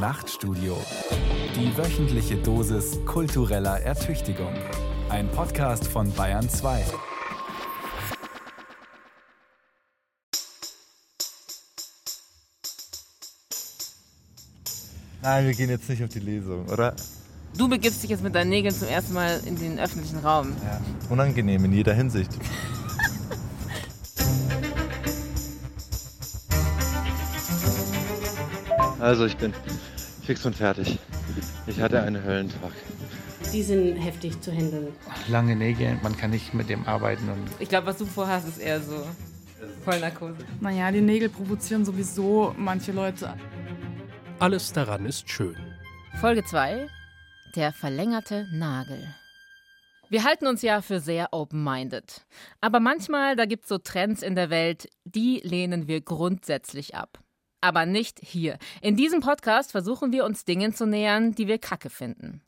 Nachtstudio. Die wöchentliche Dosis kultureller Ertüchtigung. Ein Podcast von Bayern 2. Nein, wir gehen jetzt nicht auf die Lesung, oder? Du begibst dich jetzt mit deinen Nägeln zum ersten Mal in den öffentlichen Raum. Ja. Unangenehm in jeder Hinsicht. Also ich bin fix und fertig. Ich hatte einen Höllentag. Die sind heftig zu handeln. Lange Nägel, man kann nicht mit dem arbeiten. Und Ich glaube, was du vorhast, ist eher so Vollnarkose. Naja, die Nägel provozieren sowieso manche Leute. Alles daran ist schön. Folge 2: Der verlängerte Nagel. Wir halten uns ja für sehr open-minded. Aber manchmal, da gibt es so Trends in der Welt, die lehnen wir grundsätzlich ab. Aber nicht hier. In diesem Podcast versuchen wir uns Dingen zu nähern, die wir kacke finden.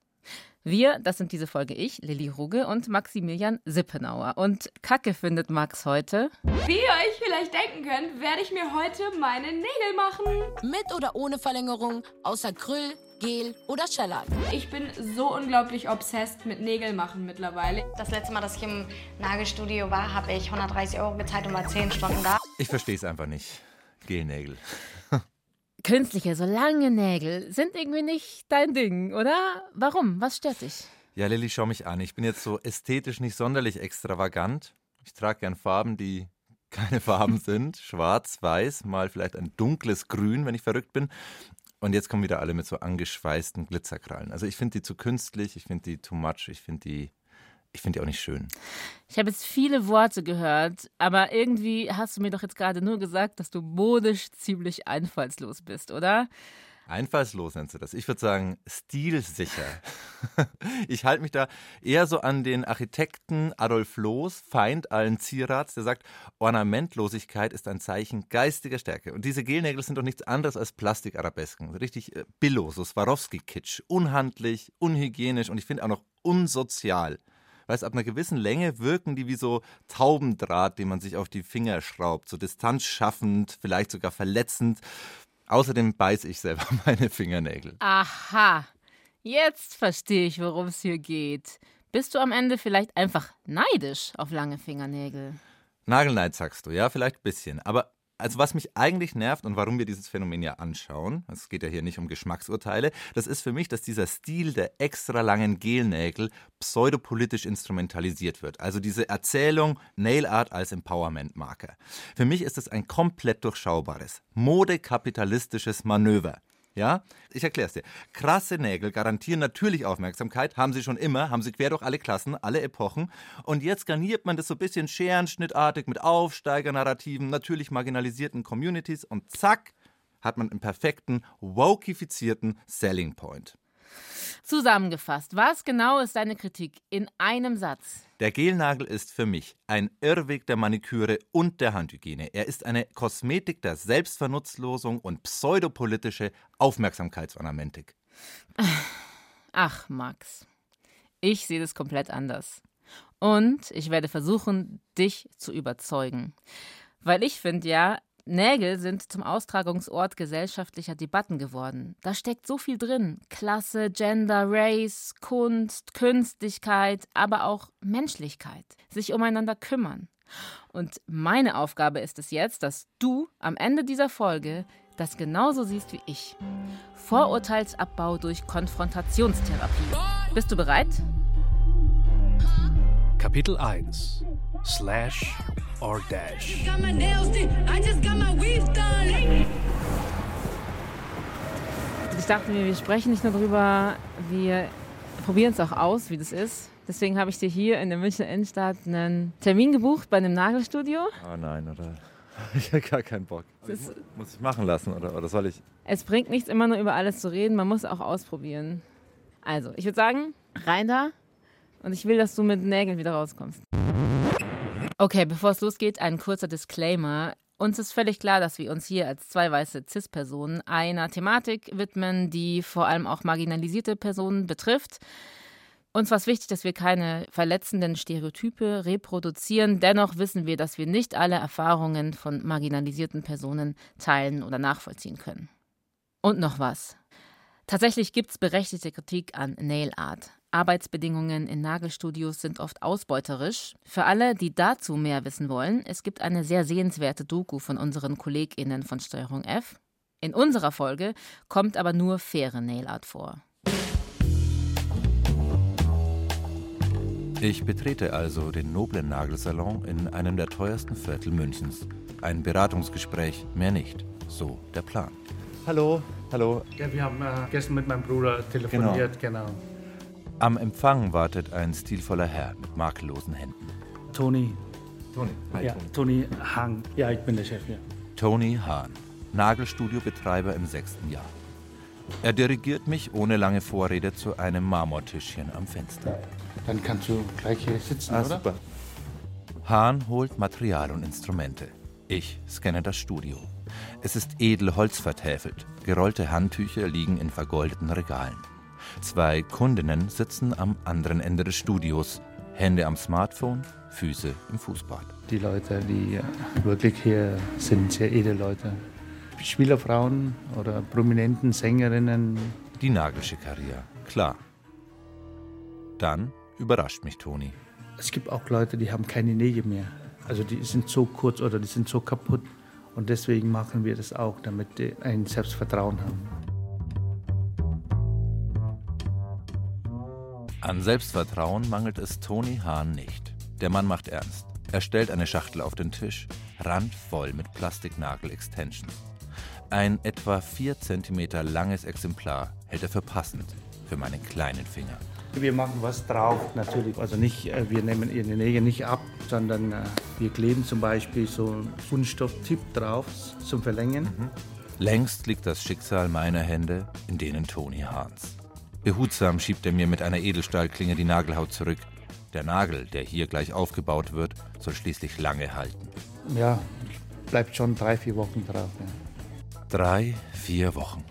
Wir, das sind diese Folge ich, Lilly Ruge und Maximilian Sippenauer. Und Kacke findet Max heute. Wie ihr euch vielleicht denken könnt, werde ich mir heute meine Nägel machen. Mit oder ohne Verlängerung, außer Grill, Gel oder Shellac. Ich bin so unglaublich obsessed mit Nägel machen mittlerweile. Das letzte Mal, dass ich im Nagelstudio war, habe ich 130 Euro gezahlt und war 10 Stunden da. Ich verstehe es einfach nicht. Gelnägel. Künstliche, so lange Nägel sind irgendwie nicht dein Ding, oder? Warum? Was stört dich? Ja, Lilly, schau mich an. Ich bin jetzt so ästhetisch nicht sonderlich extravagant. Ich trage gern Farben, die keine Farben sind. Schwarz, weiß, mal vielleicht ein dunkles Grün, wenn ich verrückt bin. Und jetzt kommen wieder alle mit so angeschweißten Glitzerkrallen. Also ich finde die zu künstlich, ich finde die too much, ich finde die, ich finde die auch nicht schön. Ich habe jetzt viele Worte gehört, aber irgendwie hast du mir doch jetzt gerade nur gesagt, dass du modisch ziemlich einfallslos bist, oder? Einfallslos nennst du das. Ich würde sagen, stilsicher. Ich halte mich da eher so an den Architekten Adolf Loos, Feind allen Zierats, der sagt, Ornamentlosigkeit ist ein Zeichen geistiger Stärke. Und diese Gelnägel sind doch nichts anderes als Plastikarabesken. Richtig äh, billo, so Swarovski-Kitsch. Unhandlich, unhygienisch und ich finde auch noch unsozial. Weißt, ab einer gewissen Länge wirken die wie so Taubendraht, den man sich auf die Finger schraubt. So distanzschaffend, vielleicht sogar verletzend. Außerdem beiße ich selber meine Fingernägel. Aha, jetzt verstehe ich, worum es hier geht. Bist du am Ende vielleicht einfach neidisch auf lange Fingernägel? Nagelneid sagst du, ja, vielleicht ein bisschen. Aber also was mich eigentlich nervt und warum wir dieses Phänomen ja anschauen, es geht ja hier nicht um Geschmacksurteile, das ist für mich, dass dieser Stil der extra langen Gelnägel pseudopolitisch instrumentalisiert wird. Also diese Erzählung Nail Art als Empowerment-Marker. Für mich ist es ein komplett durchschaubares, modekapitalistisches Manöver. Ja, ich erkläre es dir. Krasse Nägel garantieren natürlich Aufmerksamkeit, haben sie schon immer, haben sie quer durch alle Klassen, alle Epochen. Und jetzt garniert man das so ein bisschen scherenschnittartig mit Aufsteigernarrativen, natürlich marginalisierten Communities und zack, hat man einen perfekten, wokifizierten Selling Point. Zusammengefasst, was genau ist deine Kritik in einem Satz? Der Gelnagel ist für mich ein Irrweg der Maniküre und der Handhygiene. Er ist eine Kosmetik der Selbstvernutzlosung und pseudopolitische Aufmerksamkeitsornamentik. Ach, Max, ich sehe das komplett anders. Und ich werde versuchen, dich zu überzeugen. Weil ich finde ja, Nägel sind zum Austragungsort gesellschaftlicher Debatten geworden. Da steckt so viel drin. Klasse, Gender, Race, Kunst, Künstlichkeit, aber auch Menschlichkeit. Sich umeinander kümmern. Und meine Aufgabe ist es jetzt, dass du am Ende dieser Folge das genauso siehst wie ich. Vorurteilsabbau durch Konfrontationstherapie. Bist du bereit? Kapitel 1 Slash or Dash. Ich dachte mir, wir sprechen nicht nur drüber, wir probieren es auch aus, wie das ist. Deswegen habe ich dir hier in der Münchner Innenstadt einen Termin gebucht bei einem Nagelstudio. Oh nein, oder? Ich habe gar keinen Bock. ist- Muss ich machen lassen, oder, oder soll ich? Es bringt nichts, immer nur über alles zu reden, man muss auch ausprobieren. Also, ich würde sagen, rein da und ich will, dass du mit Nägeln wieder rauskommst. Okay, bevor es losgeht, ein kurzer Disclaimer. Uns ist völlig klar, dass wir uns hier als zwei weiße CIS-Personen einer Thematik widmen, die vor allem auch marginalisierte Personen betrifft. Uns war es wichtig, dass wir keine verletzenden Stereotype reproduzieren. Dennoch wissen wir, dass wir nicht alle Erfahrungen von marginalisierten Personen teilen oder nachvollziehen können. Und noch was. Tatsächlich gibt es berechtigte Kritik an Nail Art. Arbeitsbedingungen in Nagelstudios sind oft ausbeuterisch. Für alle, die dazu mehr wissen wollen, es gibt eine sehr sehenswerte Doku von unseren KollegInnen von Steuerung F. In unserer Folge kommt aber nur faire Nail Art vor. Ich betrete also den noblen Nagelsalon in einem der teuersten Viertel Münchens. Ein Beratungsgespräch, mehr nicht. So der Plan. Hallo, hallo. Ja, wir haben äh, gestern mit meinem Bruder telefoniert, genau. genau. Am Empfang wartet ein stilvoller Herr mit makellosen Händen. Toni. Toni. Hi, ja, Toni Hahn. Ja, ich bin der Chef hier. Toni Hahn, Nagelstudiobetreiber im sechsten Jahr. Er dirigiert mich ohne lange Vorrede zu einem Marmortischchen am Fenster. Dann kannst du gleich hier sitzen, ah, oder? Super. Hahn holt Material und Instrumente. Ich scanne das Studio. Es ist edel Holz vertäfelt. Gerollte Handtücher liegen in vergoldeten Regalen. Zwei Kundinnen sitzen am anderen Ende des Studios. Hände am Smartphone, Füße im Fußbad. Die Leute, die wirklich hier sind, sehr edle Leute. Spielerfrauen oder prominenten Sängerinnen. Die Nagelschickeria, klar. Dann überrascht mich Toni. Es gibt auch Leute, die haben keine Nägel mehr. Also die sind so kurz oder die sind so kaputt. Und deswegen machen wir das auch, damit die ein Selbstvertrauen haben. An Selbstvertrauen mangelt es Toni Hahn nicht. Der Mann macht ernst. Er stellt eine Schachtel auf den Tisch, randvoll mit Plastiknagel-Extensions. Ein etwa 4 cm langes Exemplar hält er für passend für meinen kleinen Finger. Wir machen was drauf, natürlich. Also nicht, äh, wir nehmen ihre Nägel nicht ab, sondern äh, wir kleben zum Beispiel so einen Kunststofftipp drauf zum Verlängern. Mhm. Längst liegt das Schicksal meiner Hände in denen Toni Hahns. Behutsam schiebt er mir mit einer Edelstahlklinge die Nagelhaut zurück. Der Nagel, der hier gleich aufgebaut wird, soll schließlich lange halten. Ja, bleibt schon drei, vier Wochen drauf. Ja. Drei, vier Wochen.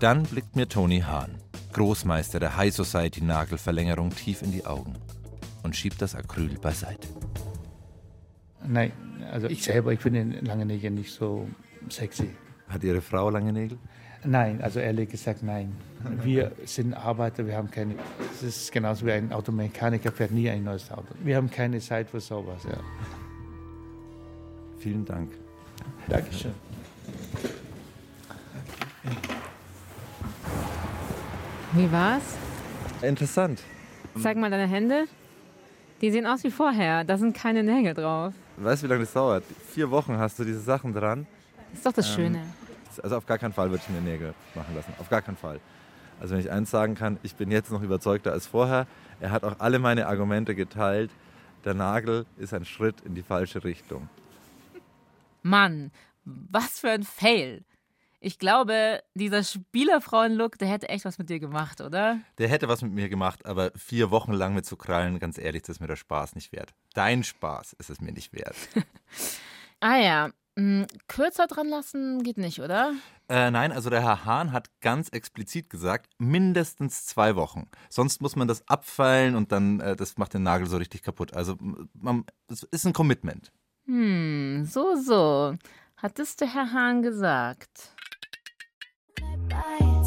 Dann blickt mir Toni Hahn, Großmeister der High Society Nagelverlängerung, tief in die Augen und schiebt das Acryl beiseite. Nein, also ich selber, ich finde lange Nägel nicht so sexy. Hat Ihre Frau lange Nägel? Nein, also ehrlich gesagt nein. Wir sind Arbeiter, wir haben keine. Es ist genauso wie ein Automechaniker fährt nie ein neues Auto. Wir haben keine Zeit für sowas. Ja. Vielen Dank. Dankeschön. Wie war's? Interessant. Zeig mal deine Hände. Die sehen aus wie vorher. Da sind keine Nägel drauf. Weißt du, wie lange das dauert? Vier Wochen hast du diese Sachen dran. Das ist doch das ähm, Schöne. Also auf gar keinen Fall würde ich mir Nägel machen lassen. Auf gar keinen Fall. Also wenn ich eins sagen kann, ich bin jetzt noch überzeugter als vorher. Er hat auch alle meine Argumente geteilt. Der Nagel ist ein Schritt in die falsche Richtung. Mann, was für ein Fail. Ich glaube, dieser Spielerfrauen-Look, der hätte echt was mit dir gemacht, oder? Der hätte was mit mir gemacht, aber vier Wochen lang mit zu krallen, ganz ehrlich, das ist mir der Spaß nicht wert. Dein Spaß ist es mir nicht wert. ah ja, kürzer dran lassen geht nicht, oder? Äh, nein, also der Herr Hahn hat ganz explizit gesagt, mindestens zwei Wochen. Sonst muss man das abfeilen und dann, äh, das macht den Nagel so richtig kaputt. Also, es ist ein Commitment. Hm, so, so. Hat es der Herr Hahn gesagt?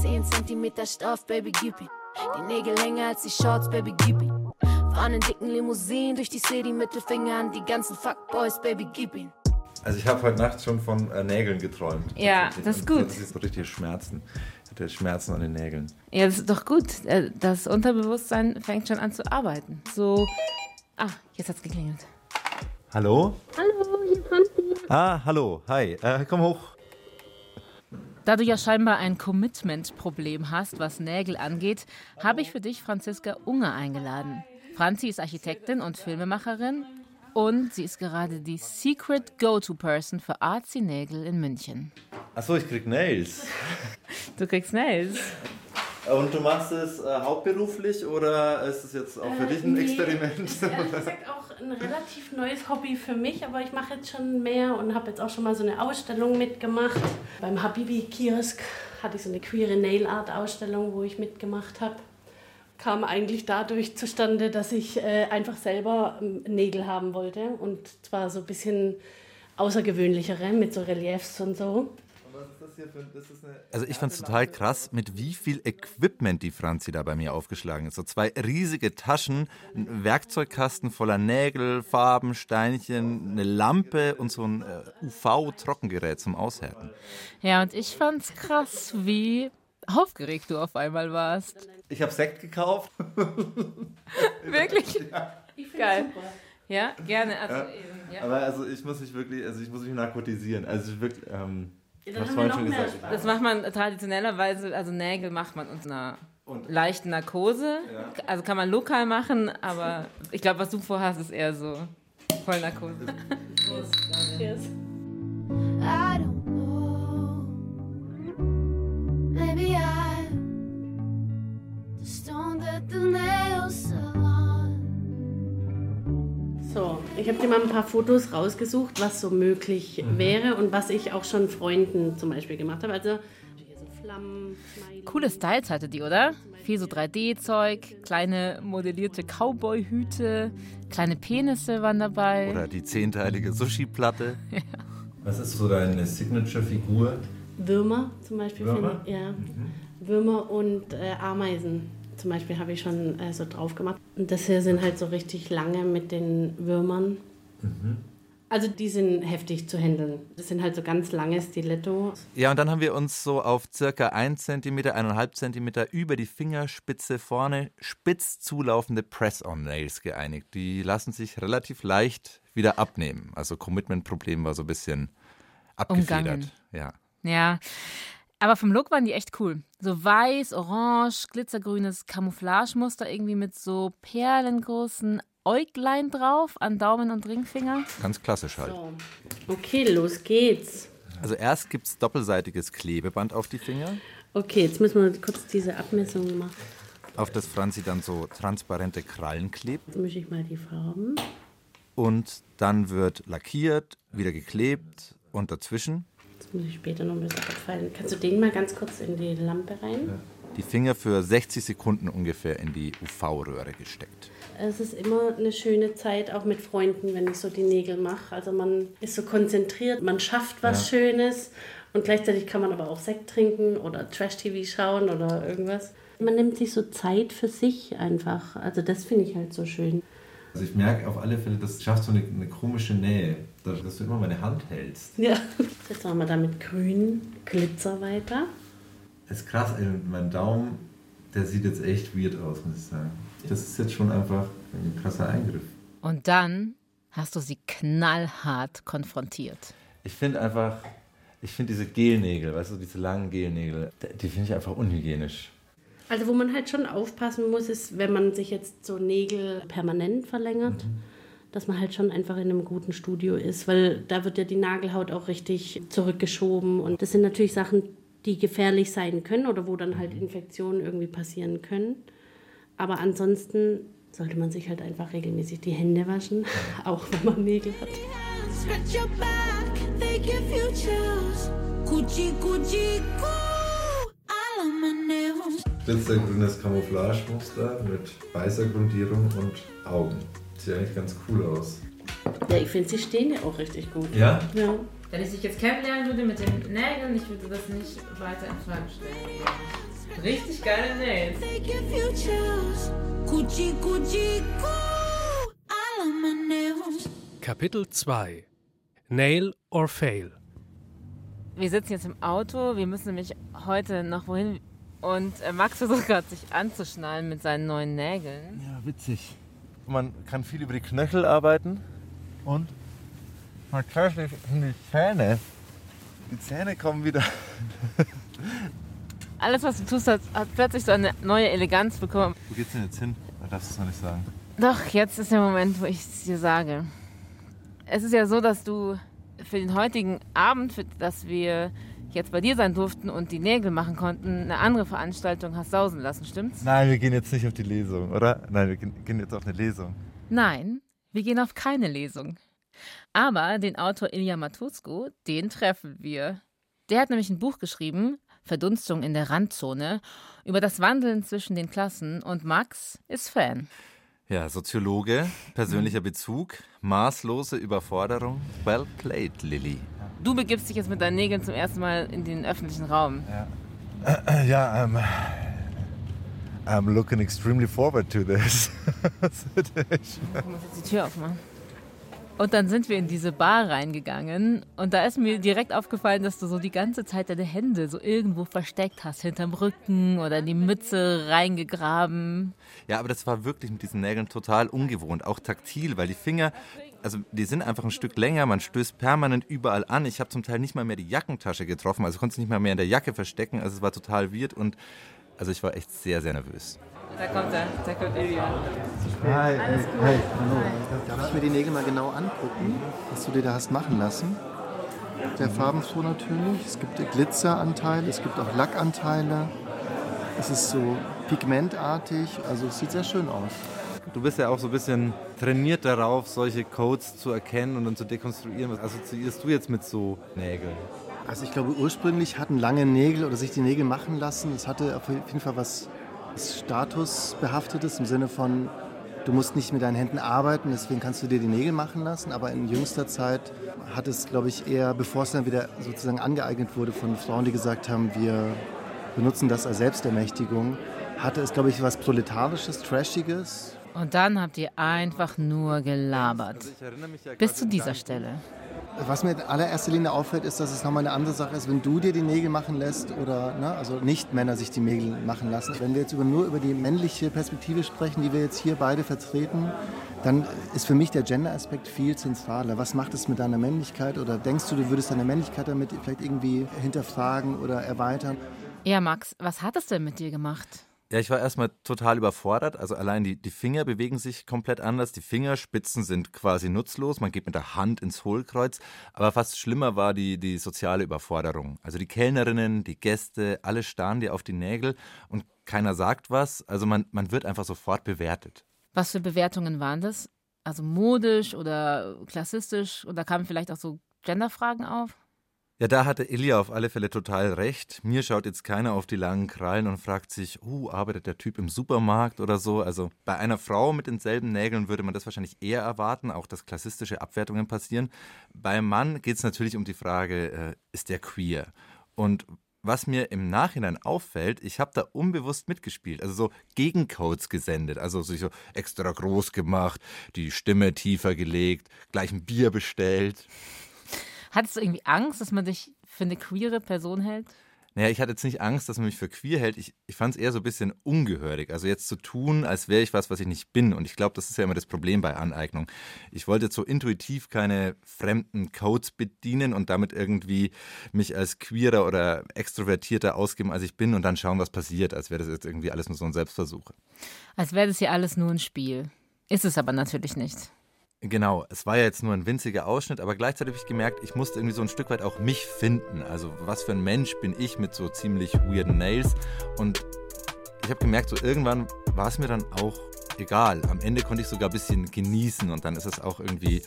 10 cm Stoff, Baby, gib ihn. Die Nägel länger als die Shorts, Baby, gib ihn. Fahren in dicken Limousinen durch die City, Mittelfinger an die ganzen Fuckboys, Baby, gib ihn. Also ich habe heute Nacht schon von äh, Nägeln geträumt. Ja, das ist gut. Das ist so richtige Schmerzen. Ich hatte Schmerzen an den Nägeln. Ja, das ist doch gut. Äh, das Unterbewusstsein fängt schon an zu arbeiten. So. Ah, jetzt hat's geklingelt. Hallo? Hallo, hier ist Hansi. Ah, hallo. Hi. Äh, komm hoch. Da du ja scheinbar ein Commitment-Problem hast, was Nägel angeht, habe ich für dich Franziska Unger eingeladen. Franzi ist Architektin und Filmemacherin und sie ist gerade die Secret Go-To-Person für Artsy Nägel in München. Achso, ich krieg Nails. Du kriegst Nails. Und du machst es äh, hauptberuflich oder ist es jetzt auch für äh, dich ein nee, Experiment? Ist ehrlich gesagt auch ein relativ neues Hobby für mich, aber ich mache jetzt schon mehr und habe jetzt auch schon mal so eine Ausstellung mitgemacht. Beim Habibi-Kiosk hatte ich so eine queere Nail Art Ausstellung, wo ich mitgemacht habe. Kam eigentlich dadurch zustande, dass ich äh, einfach selber ähm, Nägel haben wollte und zwar so ein bisschen außergewöhnlichere mit so Reliefs und so. Also ich fand es total krass, mit wie viel Equipment die Franzi da bei mir aufgeschlagen ist. So zwei riesige Taschen, ein Werkzeugkasten voller Nägel, Farben, Steinchen, eine Lampe und so ein äh, UV-Trockengerät zum Aushärten. Ja, und ich fand's krass, wie aufgeregt du auf einmal warst. Ich habe Sekt gekauft. Wirklich? Ich finde Geil. super. Ja, gerne. Also, Ja. eben, ja. Aber also ich muss mich wirklich, also ich muss mich narkotisieren. Also ich wirklich, ähm, Ja, noch schon mehr gesagt. Das macht man traditionellerweise, also Nägel macht man unter einer leichten Narkose. Also kann man lokal machen, aber ich glaube, was du vorhast, ist eher so Vollnarkose. Cheers. I don't Maybe I'm the stone that the nails salon. So, ich habe dir mal ein paar Fotos rausgesucht, was so möglich wäre und was ich auch schon Freunden zum Beispiel gemacht habe. Also hier so Flammen, Smiley. Coole Styles hatte die, oder? Viel so 3D-Zeug, kleine modellierte Cowboy-Hüte, kleine Penisse waren dabei. Oder die zehnteilige Sushi-Platte. Was ist so deine Signature-Figur? Würmer zum Beispiel. Würmer? Finde ich, ja. Würmer und äh, Ameisen zum Beispiel habe ich schon äh, so drauf gemacht. Und das hier sind halt so richtig lange mit den Würmern. Also die sind heftig zu handeln. Das sind halt so ganz lange Stiletto. Ja, und dann haben wir uns so auf circa 1 cm, 1,5 cm über die Fingerspitze vorne spitz zulaufende Press-on-Nails geeinigt. Die lassen sich relativ leicht wieder abnehmen. Also Commitment-Problem war so ein bisschen abgefedert. Umgangen. Ja. Ja, aber vom Look waren die echt cool. So weiß, orange, glitzergrünes Camouflagemuster irgendwie mit so perlengroßen Äuglein drauf an Daumen und Ringfinger. Ganz klassisch halt. So. Okay, los geht's. Also erst gibt es doppelseitiges Klebeband auf die Finger, Okay, jetzt müssen wir kurz diese Abmessung machen. auf das Franzi dann so transparente Krallen klebt. Jetzt mische ich mal die Farben. Und dann wird lackiert, wieder geklebt und dazwischen muss ich später noch ein bisschen abfallen. Kannst du den mal ganz kurz in die Lampe rein? die Finger für 60 Sekunden ungefähr in die UV-Röhre gesteckt. Es ist immer eine schöne Zeit, auch mit Freunden, wenn ich so die Nägel mache. Also man ist so konzentriert, man schafft was Schönes und gleichzeitig kann man aber auch Sekt trinken oder Trash-TV schauen oder irgendwas. Man nimmt sich so Zeit für sich einfach. Also das finde ich halt so schön. Also ich merke auf alle Fälle, das schafft so eine, eine komische Nähe, dass, dass du immer meine Hand hältst. Ja. Jetzt machen wir da mit grün Glitzer weiter. Das ist krass, ey, mein Daumen, der sieht jetzt echt weird aus, muss ich sagen. Das ist jetzt schon einfach ein krasser Eingriff. Und dann hast du sie knallhart konfrontiert. Ich finde einfach, ich finde diese Gelnägel, weißt du, diese langen Gelnägel, die finde ich einfach unhygienisch. Also wo man halt schon aufpassen muss, ist, wenn man sich jetzt so Nägel permanent verlängert, dass man halt schon einfach in einem guten Studio ist, weil da wird ja die Nagelhaut auch richtig zurückgeschoben. Und das sind natürlich Sachen, die gefährlich sein können oder wo dann halt Infektionen irgendwie passieren können. Aber ansonsten sollte man sich halt einfach regelmäßig die Hände waschen, auch wenn man Nägel hat. Scratch your back, they Glitzergrünes Camouflagemuster mit weißer Grundierung und Augen. Sieht eigentlich ganz cool aus. Ja, ich finde, sie stehen ja auch richtig gut. Ja? Ja. Wenn ich dich jetzt kennenlernen würde mit den Nägeln, ich würde das nicht weiter in Frage stellen. Richtig geile nails. Kapitel 2 Nail or Fail Wir sitzen jetzt im Auto, wir müssen nämlich heute noch wohin. Und äh, Max versucht gerade sich anzuschnallen mit seinen neuen Nägeln. Ja, witzig. Man kann viel über die Knöchel arbeiten und tatsächlich in die Zähne. Die Zähne kommen wieder. Alles, was du tust, hat, hat plötzlich so eine neue Eleganz bekommen. Wo geht's denn jetzt hin? Man darf es noch nicht sagen. Doch, jetzt ist der Moment, wo ich es dir sage. Es ist ja so, dass du für den heutigen Abend, für das wir jetzt bei dir sein durften und die Nägel machen konnten, eine andere Veranstaltung hast sausen lassen, stimmt's? Nein, wir gehen jetzt nicht auf die Lesung, oder? Nein, wir gehen- jetzt auf eine Lesung. Nein, wir gehen auf keine Lesung. Aber den Autor Ilya Matusko, den treffen wir. Der hat nämlich ein Buch geschrieben, Verdunstung in der Randzone, über das Wandeln zwischen den Klassen und Max ist Fan. Ja, Soziologe, persönlicher Bezug, maßlose Überforderung. Well played, Lilly. Du begibst dich jetzt mit deinen Nägeln zum ersten Mal in den öffentlichen Raum. Ja, ja I'm, I'm looking extremely forward to this. Ich muss jetzt die Tür aufmachen. Und dann sind wir in diese Bar reingegangen und da ist mir direkt aufgefallen, dass du so die ganze Zeit deine Hände so irgendwo versteckt hast, hinterm Rücken oder in die Mütze reingegraben. Ja, aber das war wirklich mit diesen Nägeln total ungewohnt, auch taktil, weil die Finger, also die sind einfach ein Stück länger, man stößt permanent überall an. Ich habe zum Teil nicht mal mehr die Jackentasche getroffen, also konnte es nicht mal mehr in der Jacke verstecken, also es war total weird und also ich war echt sehr, sehr nervös. Da kommt er, da kommt Ilja. Hi, Alles hi, gut. hi, hallo. Darf ich mir die Nägel mal genau angucken, was du dir da hast machen lassen? Sehr farbenfroh natürlich. Es gibt Glitzeranteile, es gibt auch Lackanteile. Es ist so pigmentartig, also es sieht sehr schön aus. Du bist ja auch so ein bisschen trainiert darauf, solche Codes zu erkennen und dann zu dekonstruieren. Was assoziierst du jetzt mit so Nägeln? Also ich glaube, ursprünglich hatten lange Nägel oder sich die Nägel machen lassen, es hatte auf jeden Fall was Statusbehaftetes im Sinne von, du musst nicht mit deinen Händen arbeiten, deswegen kannst du dir die Nägel machen lassen. Aber in jüngster Zeit hat es, glaube ich, eher, bevor es dann wieder sozusagen angeeignet wurde von Frauen, die gesagt haben, wir benutzen das als Selbstermächtigung, hatte es, glaube ich, was Proletarisches, Trashiges. Und dann habt ihr einfach nur gelabert. Bis zu dieser Stelle. Was mir in allererster Linie auffällt, ist, dass es nochmal eine andere Sache ist, wenn du dir die Nägel machen lässt oder ne, also nicht Männer sich die Nägel machen lassen. Wenn wir jetzt über, nur über die männliche Perspektive sprechen, die wir jetzt hier beide vertreten, dann ist für mich der Gender-Aspekt viel zentraler. Was macht es mit deiner Männlichkeit oder denkst du, du würdest deine Männlichkeit damit vielleicht irgendwie hinterfragen oder erweitern? Ja, Max, was hat es denn mit dir gemacht? Ja, ich war erstmal total überfordert. Also allein die, die Finger bewegen sich komplett anders. Die Fingerspitzen sind quasi nutzlos. Man geht mit der Hand ins Hohlkreuz. Aber fast schlimmer war die, die soziale Überforderung. Also die Kellnerinnen, die Gäste, alle starren dir auf die Nägel und keiner sagt was. Also man, man wird einfach sofort bewertet. Was für Bewertungen waren das? Also modisch oder klassistisch? Oder kamen vielleicht auch so Genderfragen auf? Ja, da hatte Ilja auf alle Fälle total recht. Mir schaut jetzt keiner auf die langen Krallen und fragt sich, uh, arbeitet der Typ im Supermarkt oder so? Also bei einer Frau mit denselben Nägeln würde man das wahrscheinlich eher erwarten, auch dass klassistische Abwertungen passieren. Beim Mann geht es natürlich um die Frage, äh, ist der queer? Und was mir im Nachhinein auffällt, ich habe da unbewusst mitgespielt, also so Gegencodes gesendet, also sich so extra groß gemacht, die Stimme tiefer gelegt, gleich ein Bier bestellt. Hattest du irgendwie Angst, dass man dich für eine queere Person hält? Naja, ich hatte jetzt nicht Angst, dass man mich für queer hält. Ich, ich fand es eher so ein bisschen ungehörig. Also jetzt zu tun, als wäre ich was, was ich nicht bin. Und ich glaube, das ist ja immer das Problem bei Aneignung. Ich wollte jetzt so intuitiv keine fremden Codes bedienen und damit irgendwie mich als queerer oder extrovertierter ausgeben, als ich bin und dann schauen, was passiert, als wäre das jetzt irgendwie alles nur so ein Selbstversuch. Als wäre das hier alles nur ein Spiel. Ist es aber natürlich nicht. Genau, es war ja jetzt nur ein winziger Ausschnitt, aber gleichzeitig habe ich gemerkt, ich musste irgendwie so ein Stück weit auch mich finden. Also was für ein Mensch bin ich mit so ziemlich weirden Nails? Und ich habe gemerkt, so irgendwann war es mir dann auch egal. Am Ende konnte ich sogar ein bisschen genießen und dann ist es auch irgendwie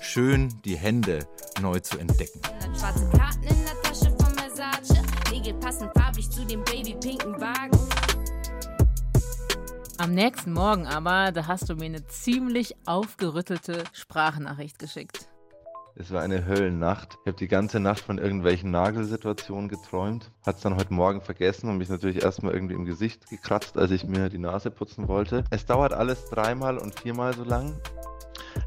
schön, die Hände neu zu entdecken. Schwarze Karten in der Tasche von Versace. Nägel passen farblich zu dem babypinken Wagen. Am nächsten Morgen aber, da hast du mir eine ziemlich aufgerüttelte Sprachnachricht geschickt. Es war eine Höllennacht. Ich habe die ganze Nacht von irgendwelchen Nagelsituationen geträumt. Hat es dann heute Morgen vergessen und mich natürlich erstmal irgendwie im Gesicht gekratzt, als ich mir die Nase putzen wollte. Es dauert alles dreimal und viermal so lang.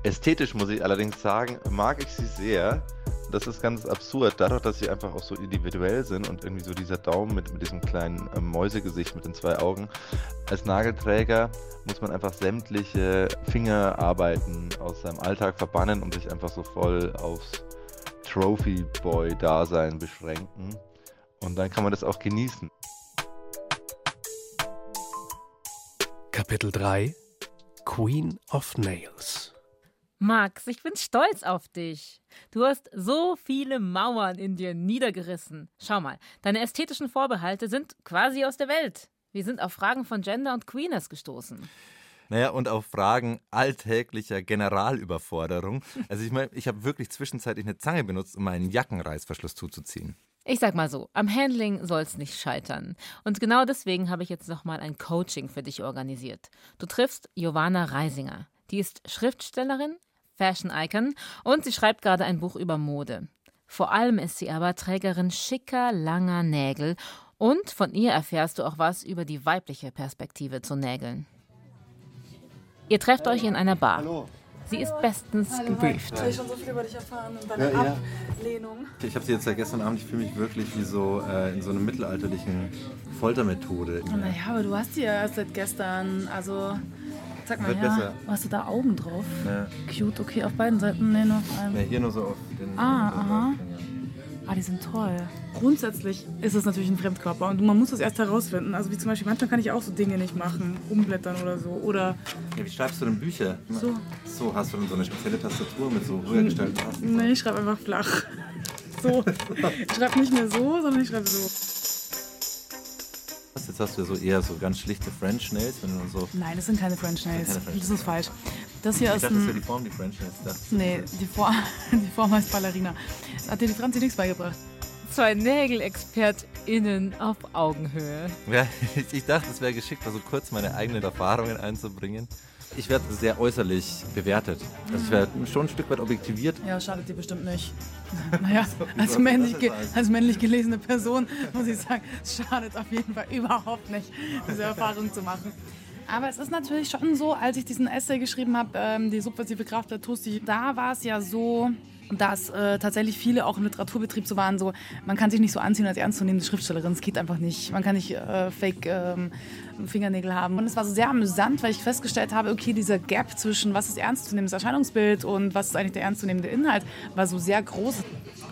Ästhetisch muss ich allerdings sagen, mag ich sie sehr. Das ist ganz absurd, dadurch, dass sie einfach auch so individuell sind und irgendwie so dieser Daumen mit, mit diesem kleinen ähm, Mäusegesicht mit den zwei Augen. Als Nagelträger muss man einfach sämtliche Fingerarbeiten aus seinem Alltag verbannen und sich einfach so voll aufs Trophy-Boy-Dasein beschränken. Und dann kann man das auch genießen. Kapitel 3 Queen of Nails Max, ich bin stolz auf dich. Du hast so viele Mauern in dir niedergerissen. Schau mal, deine ästhetischen Vorbehalte sind quasi aus der Welt. Wir sind auf Fragen von Gender und Queerness gestoßen. Naja, und auf Fragen alltäglicher Generalüberforderung. Also ich meine, ich habe wirklich zwischenzeitlich eine Zange benutzt, um meinen Jackenreißverschluss zuzuziehen. Ich sag mal so, am Handling soll es nicht scheitern. Und genau deswegen habe ich jetzt nochmal ein Coaching für dich organisiert. Du triffst Giovanna Reisinger. Die ist Schriftstellerin, Fashion Icon und sie schreibt gerade ein Buch über Mode. Vor allem ist sie aber Trägerin schicker, langer Nägel und von ihr erfährst du auch was über die weibliche Perspektive zu Nägeln. Ihr trefft euch in einer Bar. Sie ist bestens gebrieft. Ich habe schon so viel über dich erfahren und deine Ja, ja. Ablehnung. Ich habe sie jetzt seit gestern Abend, ich fühle mich wirklich wie so äh, in so einer mittelalterlichen Foltermethode. Naja, aber du hast die ja erst seit gestern. Also, sag mal, Wird ja, besser. hast du da Augen drauf? Ja. Cute, okay, auf beiden Seiten? Nee, nur auf einem. Ja, hier nur so auf den. Ah, aha. Ah, die sind toll. Grundsätzlich ist es natürlich ein Fremdkörper und man muss das erst herausfinden. Also wie zum Beispiel, manchmal kann ich auch so Dinge nicht machen, umblättern oder so. Oder Ja, wie schreibst du denn Bücher? So. So, hast du dann so eine spezielle Tastatur mit so höher gestellten Tasten? nee, ich schreibe einfach flach. So. Ich schreibe nicht mehr so, sondern ich schreibe so. Jetzt hast du ja so eher so ganz schlichte French Nails, wenn du so. Nein, das sind keine French Nails. Keine French Das ist falsch. Das hier ich ist dachte, das wäre ein... die Form, die French Nails. dachte ich. Nee, die Form, die Form heißt Ballerina. Hat dir die Franzi nichts beigebracht? Zwei NägelexpertInnen auf Augenhöhe. Ja, ich, ich dachte, es wäre geschickt, mal so kurz meine eigenen Erfahrungen einzubringen. Ich werde sehr äußerlich bewertet. Also ich werde schon ein Stück weit objektiviert. Ja, schadet dir bestimmt nicht. Naja, als männlich, ge als männlich gelesene Person muss ich sagen, es schadet auf jeden Fall überhaupt nicht, diese Erfahrung zu machen. Aber es ist natürlich schon so, als ich diesen Essay geschrieben habe, ähm, die subversive Kraft der Tusti, da war es ja so, dass äh, tatsächlich viele auch im Literaturbetrieb so waren, so man kann sich nicht so anziehen als ernstzunehmende Schriftstellerin, es geht einfach nicht. Man kann nicht äh, Fake ähm, Fingernägel haben. Und es war so sehr amüsant, weil ich festgestellt habe, okay, dieser Gap zwischen was ist ernstzunehmendes Erscheinungsbild und was ist eigentlich der ernstzunehmende Inhalt, war so sehr groß.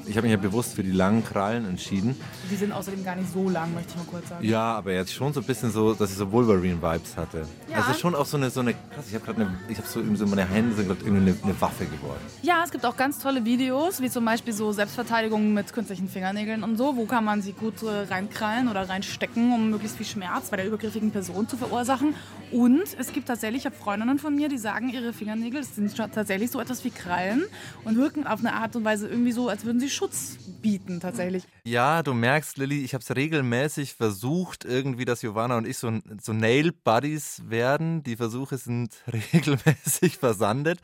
Ich habe mich ja bewusst für die langen Krallen entschieden. Die sind außerdem gar nicht so lang, möchte ich mal kurz sagen. Ja, aber jetzt schon so ein bisschen so, dass ich so Wolverine-Vibes hatte. Ja. Also schon auch so eine, so eine krass, ich habe gerade eine, ich habe so, so meine Hände sind gerade irgendwie eine, eine Waffe geworden. Ja, es gibt auch ganz tolle Videos, wie zum Beispiel so Selbstverteidigung mit künstlichen Fingernägeln und so. Wo kann man sie gut äh, reinkrallen oder reinstecken, um möglichst viel Schmerz bei der übergriffigen Person zu verursachen. Und es gibt tatsächlich, ich habe Freundinnen von mir, die sagen, ihre Fingernägel sind tatsächlich so etwas wie Krallen und wirken auf eine Art und Weise irgendwie so, als würden sie Schutz bieten tatsächlich. Ja, du merkst, Lilly, ich habe es regelmäßig versucht, irgendwie, dass Giovanna und ich so, so Nail-Buddies werden. Die Versuche sind regelmäßig versandet.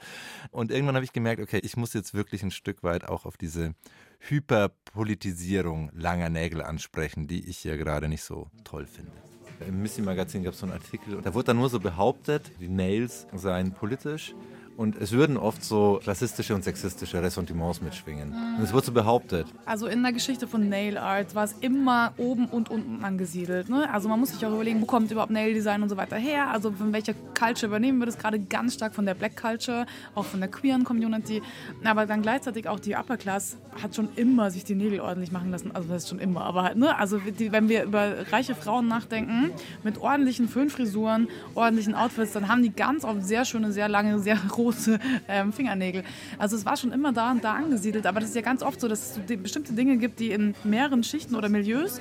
Und irgendwann habe ich gemerkt, okay, ich muss jetzt wirklich ein Stück weit auch auf diese Hyperpolitisierung langer Nägel ansprechen, die ich ja gerade nicht so toll finde. Im Missy Magazin gab es so einen Artikel, da wurde dann nur so behauptet, die Nails seien politisch. Und es würden oft so rassistische und sexistische Ressentiments mitschwingen. Und es wurde so behauptet. Also in der Geschichte von Nail Art war es immer oben und unten angesiedelt. Ne? Also man muss sich auch überlegen, wo kommt überhaupt Nail Design und so weiter her. Also von welcher Culture übernehmen wir das gerade ganz stark von der Black Culture, auch von der queeren Community. Aber dann gleichzeitig auch die Upper Class hat schon immer sich die Nägel ordentlich machen lassen. Also das ist schon immer. Aber halt, ne? also die, wenn wir über reiche Frauen nachdenken, mit ordentlichen Föhnfrisuren, ordentlichen Outfits, dann haben die ganz oft sehr schöne, sehr lange, sehr große ähm, Fingernägel. Also es war schon immer da und da angesiedelt. Aber das ist ja ganz oft so, dass es bestimmte Dinge gibt, die in mehreren Schichten oder Milieus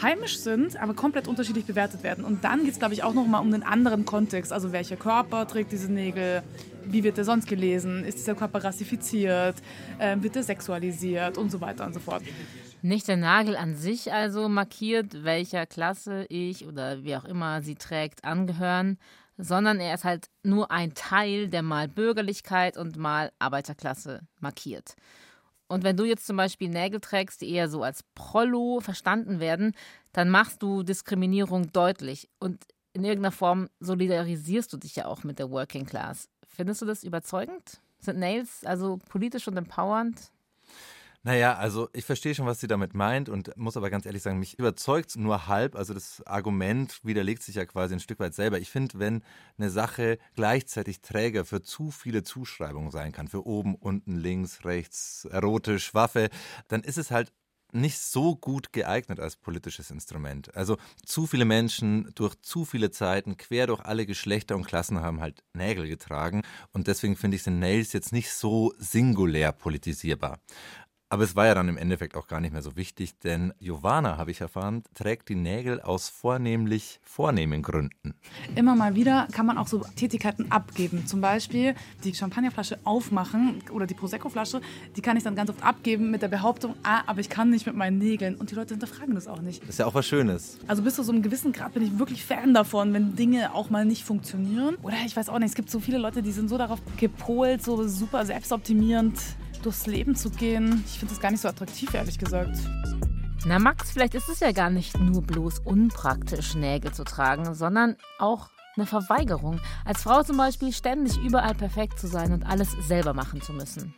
heimisch sind, aber komplett unterschiedlich bewertet werden. Und dann geht es, glaube ich, auch nochmal um den anderen Kontext. Also welcher Körper trägt diese Nägel? Wie wird der sonst gelesen? Ist dieser Körper rassifiziert? Ähm, wird er sexualisiert? Und so weiter und so fort. Nicht der Nagel an sich also markiert, welcher Klasse ich oder wie auch immer sie trägt, angehören, sondern er ist halt nur ein Teil, der mal Bürgerlichkeit und mal Arbeiterklasse markiert. Und wenn du jetzt zum Beispiel Nägel trägst, die eher so als Prollo verstanden werden, dann machst du Diskriminierung deutlich. Und in irgendeiner Form solidarisierst du dich ja auch mit der Working Class. Findest du das überzeugend? Sind Nails also politisch und empowernd? Naja, also ich verstehe schon, was sie damit meint und muss aber ganz ehrlich sagen, mich überzeugt nur halb. Also das Argument widerlegt sich ja quasi ein Stück weit selber. Ich finde, wenn eine Sache gleichzeitig Träger für zu viele Zuschreibungen sein kann, für oben, unten, links, rechts, erotisch, Waffe, dann ist es halt nicht so gut geeignet als politisches Instrument. Also zu viele Menschen durch zu viele Zeiten quer durch alle Geschlechter und Klassen haben halt Nägel getragen und deswegen finde ich sind Nails jetzt nicht so singulär politisierbar. Aber es war ja dann im Endeffekt auch gar nicht mehr so wichtig, denn Giovanna, habe ich erfahren, trägt die Nägel aus vornehmlich vornehmen Gründen. Immer mal wieder kann man auch so Tätigkeiten abgeben. Zum Beispiel die Champagnerflasche aufmachen oder die Prosecco-Flasche. Die kann ich dann ganz oft abgeben mit der Behauptung, ah, aber ich kann nicht mit meinen Nägeln. Und die Leute hinterfragen das auch nicht. Das ist ja auch was Schönes. Also bis zu so einem gewissen Grad bin ich wirklich Fan davon, wenn Dinge auch mal nicht funktionieren. Oder ich weiß auch nicht, es gibt so viele Leute, die sind so darauf gepolt, so super selbstoptimierend durchs Leben zu gehen. Ich finde das gar nicht so attraktiv, ehrlich gesagt. Na Max, vielleicht ist es ja gar nicht nur bloß unpraktisch, Nägel zu tragen, sondern auch eine Verweigerung. Als Frau zum Beispiel ständig überall perfekt zu sein und alles selber machen zu müssen.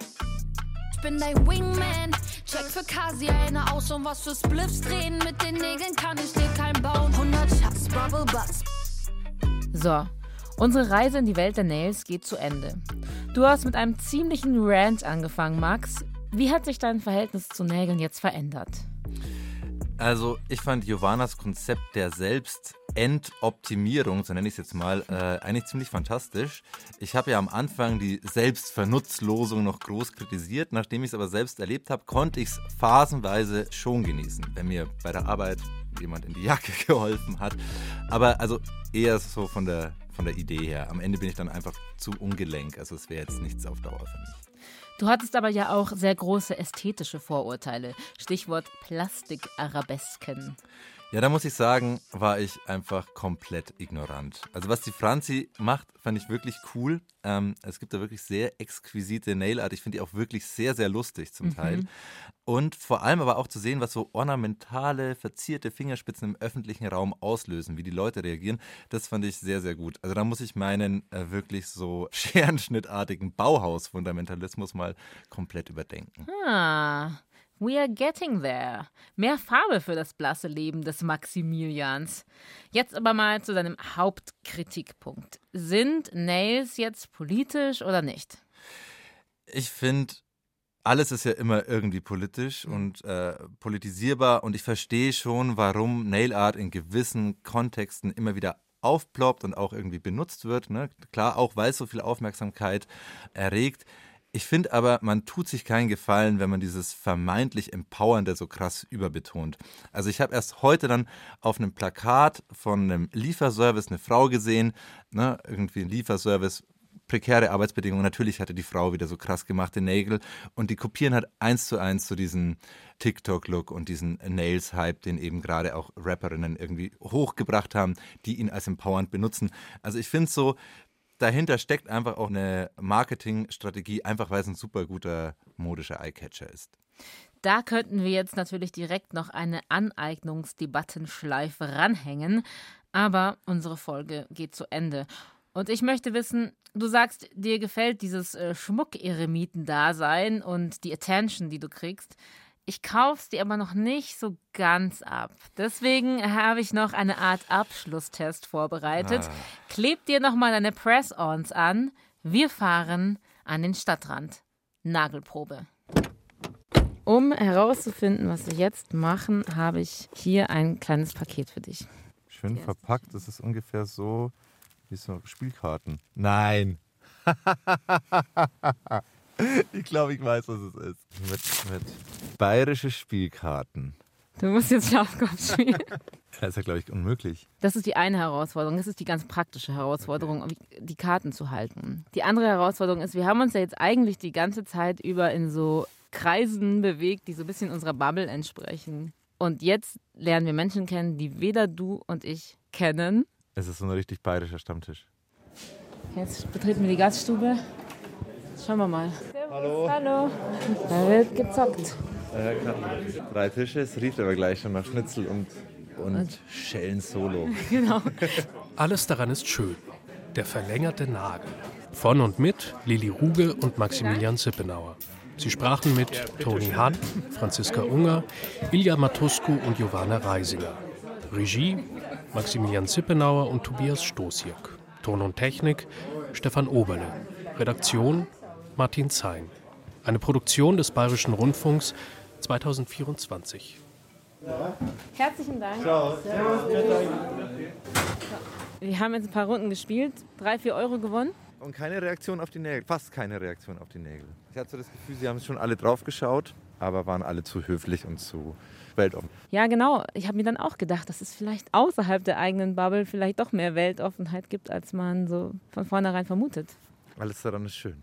Ich bin dein Wingman, check für Kasia eine aus und was für Spliffs drehen. Mit den Nägeln kann ich dir kein bauen. 100 Shots, Bubble Butts. So, unsere Reise in die Welt der Nails geht zu Ende. Du hast mit einem ziemlichen Rant angefangen, Max. Wie hat sich dein Verhältnis zu Nägeln jetzt verändert? Also ich fand Giovannas Konzept der Selbstentoptimierung, so nenne ich es jetzt mal, äh, eigentlich ziemlich fantastisch. Ich habe ja am Anfang die Selbstvernutzlosung noch groß kritisiert. Nachdem ich es aber selbst erlebt habe, konnte ich es phasenweise schon genießen, wenn mir bei der Arbeit jemand in die Jacke geholfen hat. Aber also eher so von der, von der Idee her. Am Ende bin ich dann einfach zu ungelenk. Also es wäre jetzt nichts auf Dauer für mich. Du hattest aber ja auch sehr große ästhetische Vorurteile. Stichwort Plastikarabesken. Ja, da muss ich sagen, war ich einfach komplett ignorant. Also was die Franzi macht, fand ich wirklich cool. Ähm, es gibt da wirklich sehr exquisite Nailart. Ich finde die auch wirklich sehr, sehr lustig zum Mhm. Teil. Und vor allem aber auch zu sehen, was so ornamentale, verzierte Fingerspitzen im öffentlichen Raum auslösen, wie die Leute reagieren, das fand ich sehr, sehr gut. Also da muss ich meinen äh, wirklich so scherenschnittartigen Bauhaus-Fundamentalismus mal komplett überdenken. Ah, we are getting there. Mehr Farbe für das blasse Leben des Maximilians. Jetzt aber mal zu deinem Hauptkritikpunkt. Sind Nails jetzt politisch oder nicht? Ich finde, alles ist ja immer irgendwie politisch und äh, politisierbar und ich verstehe schon, warum Nail Art in gewissen Kontexten immer wieder aufploppt und auch irgendwie benutzt wird. Ne? Klar, auch weil es so viel Aufmerksamkeit erregt. Ich finde aber, man tut sich keinen Gefallen, wenn man dieses vermeintlich Empowernde so krass überbetont. Also ich habe erst heute dann auf einem Plakat von einem Lieferservice eine Frau gesehen, ne, irgendwie ein Lieferservice, prekäre Arbeitsbedingungen. Natürlich hatte die Frau wieder so krass gemachte Nägel und die kopieren halt eins zu eins so diesen TikTok-Look und diesen Nails-Hype, den eben gerade auch Rapperinnen irgendwie hochgebracht haben, die ihn als empowernd benutzen. Also ich finde so, dahinter steckt einfach auch eine Marketingstrategie, einfach weil es ein super guter modischer Eyecatcher ist. Da könnten wir jetzt natürlich direkt noch eine Aneignungsdebattenschleife ranhängen, aber unsere Folge geht zu Ende. Und ich möchte wissen, du sagst, dir gefällt dieses äh, Schmuck-Eremiten-Dasein und die Attention, die du kriegst. Ich kauf's dir aber noch nicht so ganz ab. Deswegen habe ich noch eine Art Abschlusstest vorbereitet. Ah. Kleb dir noch mal deine Press-Ons an. Wir fahren an den Stadtrand. Nagelprobe. Um herauszufinden, was wir jetzt machen, habe ich hier ein kleines Paket für dich. Schön verpackt, das ist ungefähr so wie so Spielkarten. Nein. ich glaube, ich weiß, was es ist. Mit, mit bayerische Spielkarten. Du musst jetzt Schafkopf spielen. Das ist ja, glaube ich, unmöglich. Das ist die eine Herausforderung. Das ist die ganz praktische Herausforderung, die Karten zu halten. Die andere Herausforderung ist, wir haben uns ja jetzt eigentlich die ganze Zeit über in so Kreisen bewegt, die so ein bisschen unserer Bubble entsprechen. Und jetzt lernen wir Menschen kennen, die weder du und ich kennen. Es ist so ein richtig bayerischer Stammtisch. Jetzt betreten wir die Gaststube. Schauen wir mal. Hallo. Hallo. Da wird gezockt. Drei Tische, es riecht aber gleich schon nach Schnitzel und, und, Und- Schellen Solo. Genau. Alles daran ist schön. Der verlängerte Nagel. Von und mit Lili Ruge und Maximilian Sippenauer. Sie sprachen mit Toni Hahn, Franziska Unger, Ilja Matusku und Giovanna Reisinger. Regie Maximilian Sippenauer und Tobias Stosiak. Ton und Technik Stefan Oberle. Redaktion Martin Zein. Eine Produktion des Bayerischen Rundfunks 2024. Herzlichen Dank. Ciao. Wir haben jetzt ein paar Runden gespielt, drei, vier Euro gewonnen. Und keine Reaktion auf die Nägel, fast keine Reaktion auf die Nägel. Ich hatte so das Gefühl, sie haben schon alle drauf geschaut aber waren alle zu höflich und zu weltoffen. Ja, genau. Ich habe mir dann auch gedacht, dass es vielleicht außerhalb der eigenen Bubble vielleicht doch mehr Weltoffenheit gibt, als man so von vornherein vermutet. Alles daran ist schön.